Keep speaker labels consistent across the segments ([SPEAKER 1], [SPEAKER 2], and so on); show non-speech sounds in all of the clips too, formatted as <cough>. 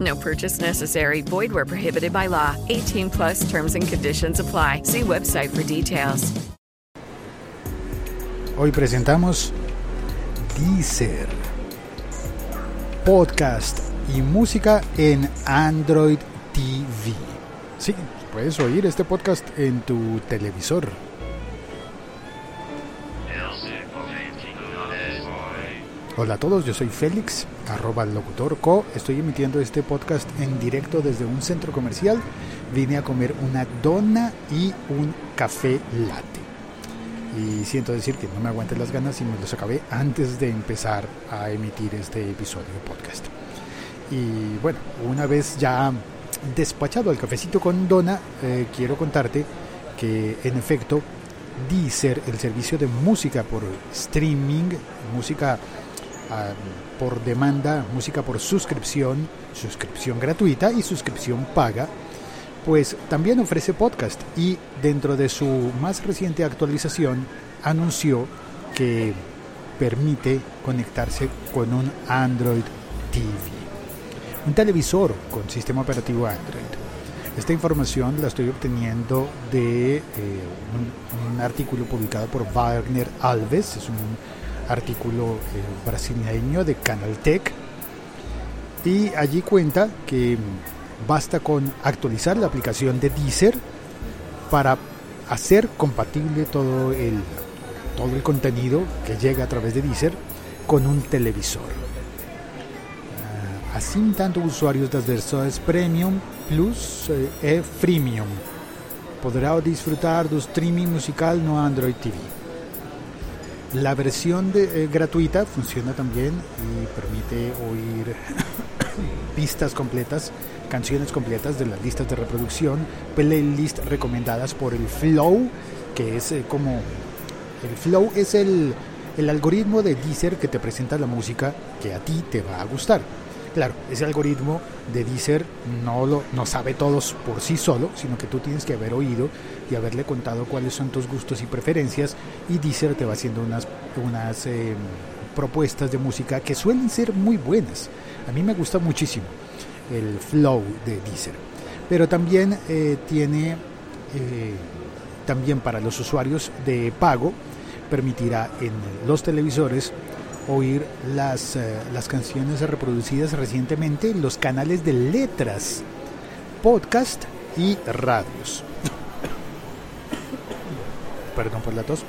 [SPEAKER 1] No purchase necessary. Void where prohibited by law. 18 plus terms and conditions apply. See website for details.
[SPEAKER 2] Hoy presentamos Deezer, podcast y música en Android TV. Sí, puedes oír este podcast en tu televisor. Hola a todos, yo soy Félix, arroba locutor co. Estoy emitiendo este podcast en directo desde un centro comercial. Vine a comer una dona y un café latte. Y siento decir que no me aguanté las ganas y me los acabé antes de empezar a emitir este episodio de podcast. Y bueno, una vez ya despachado al cafecito con dona, eh, quiero contarte que en efecto Deezer, el servicio de música por streaming, música por demanda, música por suscripción, suscripción gratuita y suscripción paga, pues también ofrece podcast. Y dentro de su más reciente actualización anunció que permite conectarse con un Android TV, un televisor con sistema operativo Android. Esta información la estoy obteniendo de eh, un, un, artículo publicado por Wagner Alves, es un artículo eh, brasileño de Canaltech, y allí cuenta que basta con actualizar la aplicación de Deezer para hacer compatible todo el, todo el contenido que llega a través de Deezer con un televisor. Uh, assim, tanto usuários das versões Premium, Plus e Freemium podrá disfrutar do streaming musical no Android TV. La versión de, eh, gratuita funciona también y permite oír <coughs> pistas completas, canciones completas de las listas de reproducción, playlist recomendadas por el Flow, que es eh, como el Flow es el, el algoritmo de Deezer que te presenta la música que a ti te va a gustar. Claro, ese algoritmo de Deezer no, lo, no sabe todos por sí solo, sino que tú tienes que haber oído y haberle contado cuáles son tus gustos y preferencias y Deezer te va haciendo unas, unas eh, propuestas de música que suelen ser muy buenas. A mí me gusta muchísimo el flow de Deezer, pero también eh, tiene, eh, también para los usuarios de pago, permitirá en los televisores oír las, uh, las canciones reproducidas recientemente en los canales de letras, podcast y radios. <coughs> Perdón por la tos.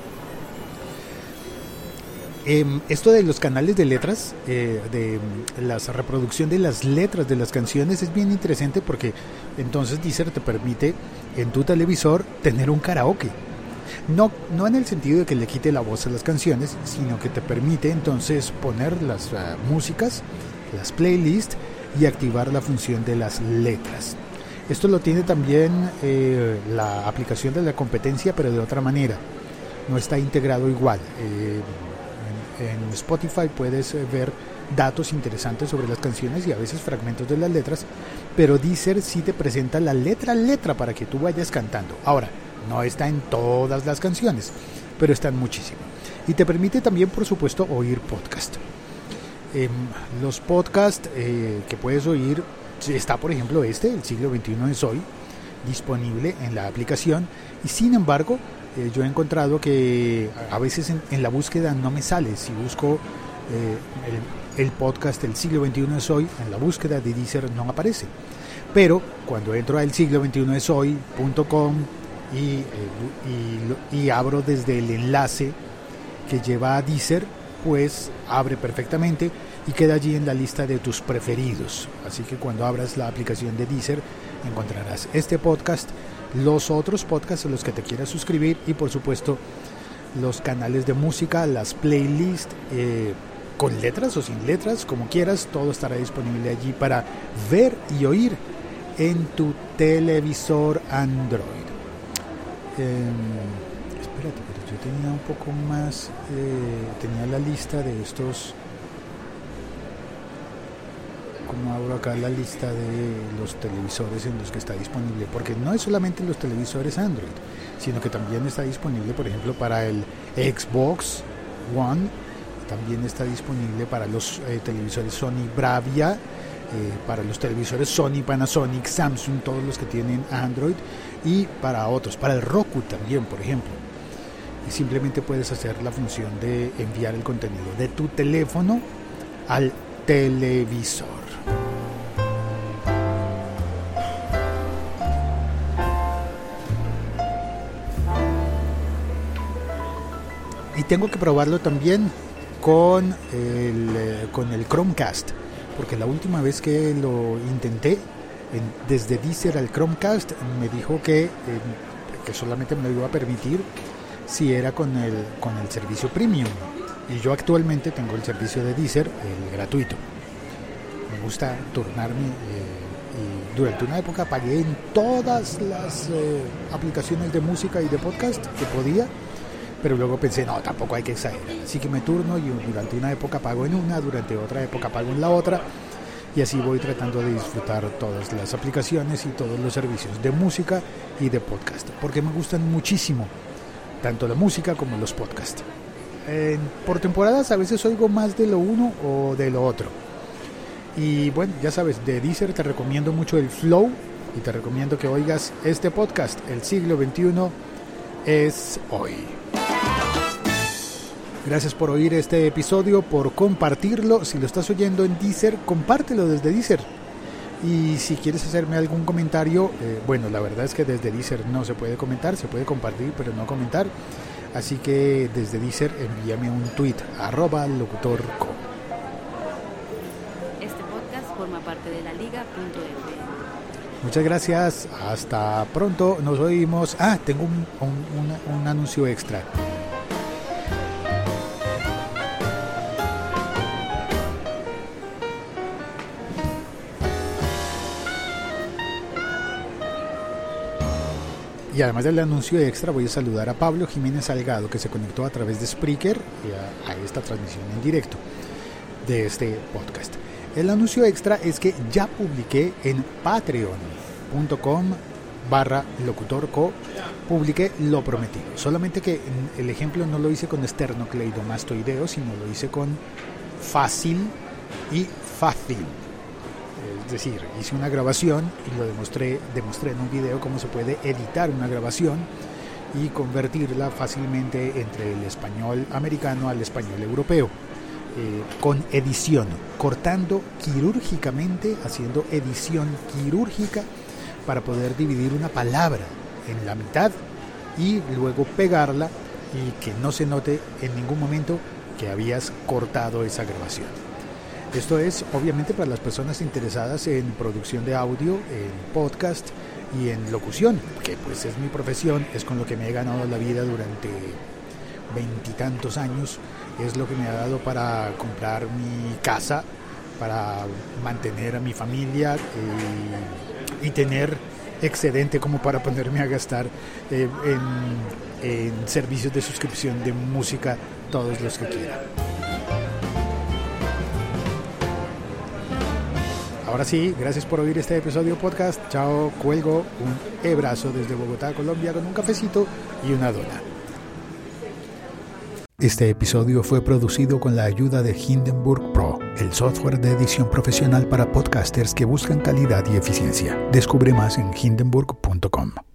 [SPEAKER 2] Eh, esto de los canales de letras, eh, de la reproducción de las letras de las canciones es bien interesante porque entonces Deezer te permite en tu televisor tener un karaoke. No, no en el sentido de que le quite la voz a las canciones, sino que te permite entonces poner las uh, músicas, las playlists y activar la función de las letras. Esto lo tiene también eh, la aplicación de la competencia, pero de otra manera. No está integrado igual. Eh, en, Spotify puedes ver datos interesantes sobre las canciones y a veces fragmentos de las letras, pero Deezer sí te presenta la letra a letra para que tú vayas cantando. Ahora, no está en todas las canciones, pero está en muchísimo. Y te permite también, por supuesto, oír podcast. Eh, los podcasts eh, que puedes oír, está por ejemplo este, El siglo XXI es hoy, disponible en la aplicación. Y sin embargo, eh, yo he encontrado que a veces en, la búsqueda no me sale. Si busco el, el podcast El siglo XXI es hoy, en la búsqueda de Deezer no aparece. Pero cuando entro a el siglo XXI es hoy.com y, eh, y, y abro desde el enlace que lleva a Deezer, pues abre perfectamente y queda allí en la lista de tus preferidos. Así que cuando abras la aplicación de Deezer encontrarás este podcast, los otros podcasts a los que te quieras suscribir y por supuesto los canales de música, las playlists, eh, con letras o sin letras, como quieras, todo estará disponible allí para ver y oír en tu televisor Android. Em, espérate, pero yo tenía un poco más, eh, tenía la lista de estos como abro acá la lista de los televisores en los que está disponible, porque no es solamente los televisores Android, sino que también está disponible, por ejemplo, para el Xbox One, también está disponible para los eh, televisores Sony Bravia, eh, para los televisores Sony, Panasonic, Samsung, todos los que tienen Android, y para otros, para el Roku también, por ejemplo. Y simplemente puedes hacer la función de enviar el contenido de tu teléfono al televisor. Y tengo que probarlo también con el, eh, con el Chromecast, porque la última vez que lo intenté, desde Deezer al Chromecast, me dijo que, eh, que solamente me lo iba a permitir si era con el, con el servicio premium. Y yo actualmente tengo el servicio de Deezer, el gratuito. Me gusta turnarme eh, y durante una época pagué en todas las aplicaciones de música y de podcast que podía pero luego pensé, no, tampoco hay que exagerar. Así que me turno y durante una época pago en una, durante otra época pago en la otra. Y así voy tratando de disfrutar todas las aplicaciones y todos los servicios de música y de podcast. Porque me gustan muchísimo, tanto la música como los podcasts. por temporadas a veces oigo más de lo uno o de lo otro. Y bueno, ya sabes, de Deezer te recomiendo mucho el Flow y te recomiendo que oigas este podcast, El siglo XXI es hoy. Gracias por oír este episodio, por compartirlo. Si lo estás oyendo en Deezer, compártelo desde Deezer. Y si quieres hacerme algún comentario, eh, bueno, la verdad es que desde Deezer no se puede comentar, se puede compartir, pero no comentar. Así que desde Deezer envíame un tweet, arroba locutorco.
[SPEAKER 3] Este podcast forma parte de la liga.fm.
[SPEAKER 2] Muchas gracias, hasta pronto, nos oímos. Ah, tengo un, un, un anuncio extra. Y además del anuncio extra voy a saludar a Pablo Jiménez Salgado que se conectó a través de Spreaker a, esta transmisión en directo de este podcast. El anuncio extra es que ya publiqué en patreon.com barra locutorco, publiqué lo prometido. Solamente que el ejemplo no lo hice con esternocleidomastoideo, sino lo hice con fácil y fácil es decir, hice una grabación y lo demostré, demostré en un video cómo se puede editar una grabación y convertirla fácilmente entre el español americano al español europeo. Eh, con edición, cortando quirúrgicamente, haciendo edición quirúrgica para poder dividir una palabra en la mitad y luego pegarla y que no se note en ningún momento que habías cortado esa grabación. Esto es obviamente para las personas interesadas en producción de audio, en podcast y en locución, que pues es mi profesión, es con lo que me he ganado la vida durante veintitantos años, es lo que me ha dado para comprar mi casa, para mantener a mi familia eh, y tener excedente como para ponerme a gastar eh, en, en servicios de suscripción de música todos los que quiera. Ahora sí, gracias por oír este episodio podcast. Chao, cuelgo un abrazo desde Bogotá, Colombia, con un cafecito y una dona. Este episodio fue producido con la ayuda de Hindenburg Pro, el software de edición profesional para podcasters que buscan calidad y eficiencia. Descubre más en hindenburg.com.